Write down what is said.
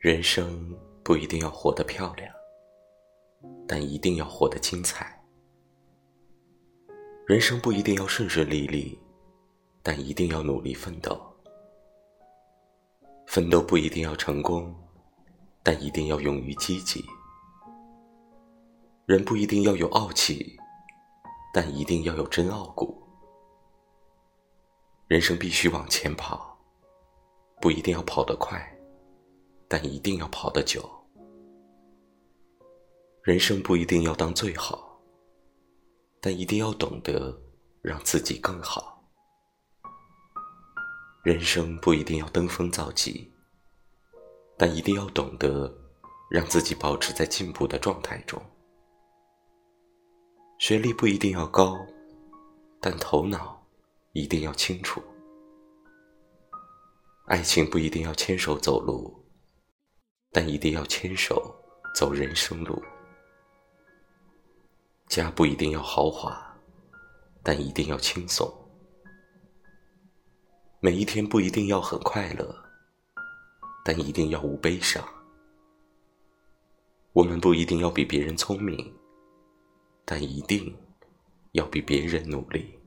人生不一定要活得漂亮，但一定要活得精彩。人生不一定要顺顺利利，但一定要努力奋斗。奋斗不一定要成功，但一定要勇于积极。人不一定要有傲气，但一定要有真傲骨。人生必须往前跑，不一定要跑得快，但一定要跑得久。人生不一定要当最好，但一定要懂得让自己更好。人生不一定要登峰造极，但一定要懂得让自己保持在进步的状态中。学历不一定要高，但头脑。一定要清楚，爱情不一定要牵手走路，但一定要牵手走人生路。家不一定要豪华，但一定要轻松。每一天不一定要很快乐，但一定要无悲伤。我们不一定要比别人聪明，但一定要比别人努力。